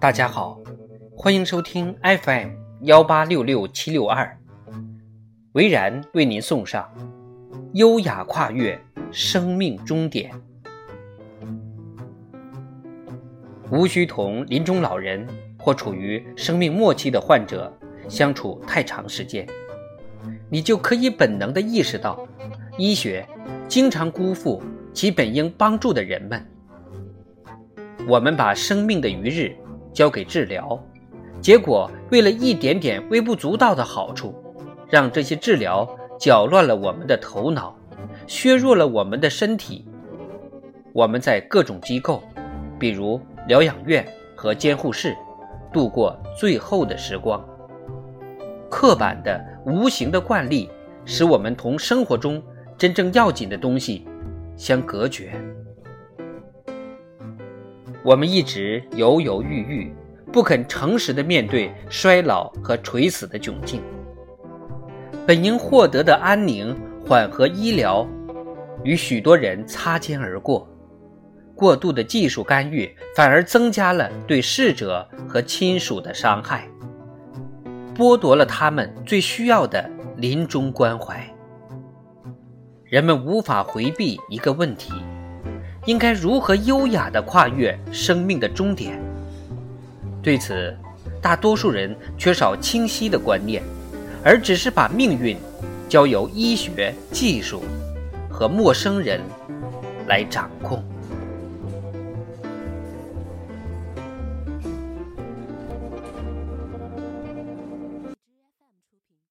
大家好，欢迎收听 FM 幺八六六七六二，维然为您送上《优雅跨越生命终点》。无需同临终老人或处于生命末期的患者相处太长时间，你就可以本能的意识到，医学经常辜负其本应帮助的人们。我们把生命的余日。交给治疗，结果为了一点点微不足道的好处，让这些治疗搅乱了我们的头脑，削弱了我们的身体。我们在各种机构，比如疗养院和监护室，度过最后的时光。刻板的、无形的惯例，使我们同生活中真正要紧的东西相隔绝。我们一直犹犹豫豫，不肯诚实的面对衰老和垂死的窘境。本应获得的安宁、缓和医疗，与许多人擦肩而过。过度的技术干预反而增加了对逝者和亲属的伤害，剥夺了他们最需要的临终关怀。人们无法回避一个问题。应该如何优雅地跨越生命的终点？对此，大多数人缺少清晰的观念，而只是把命运交由医学、技术和陌生人来掌控。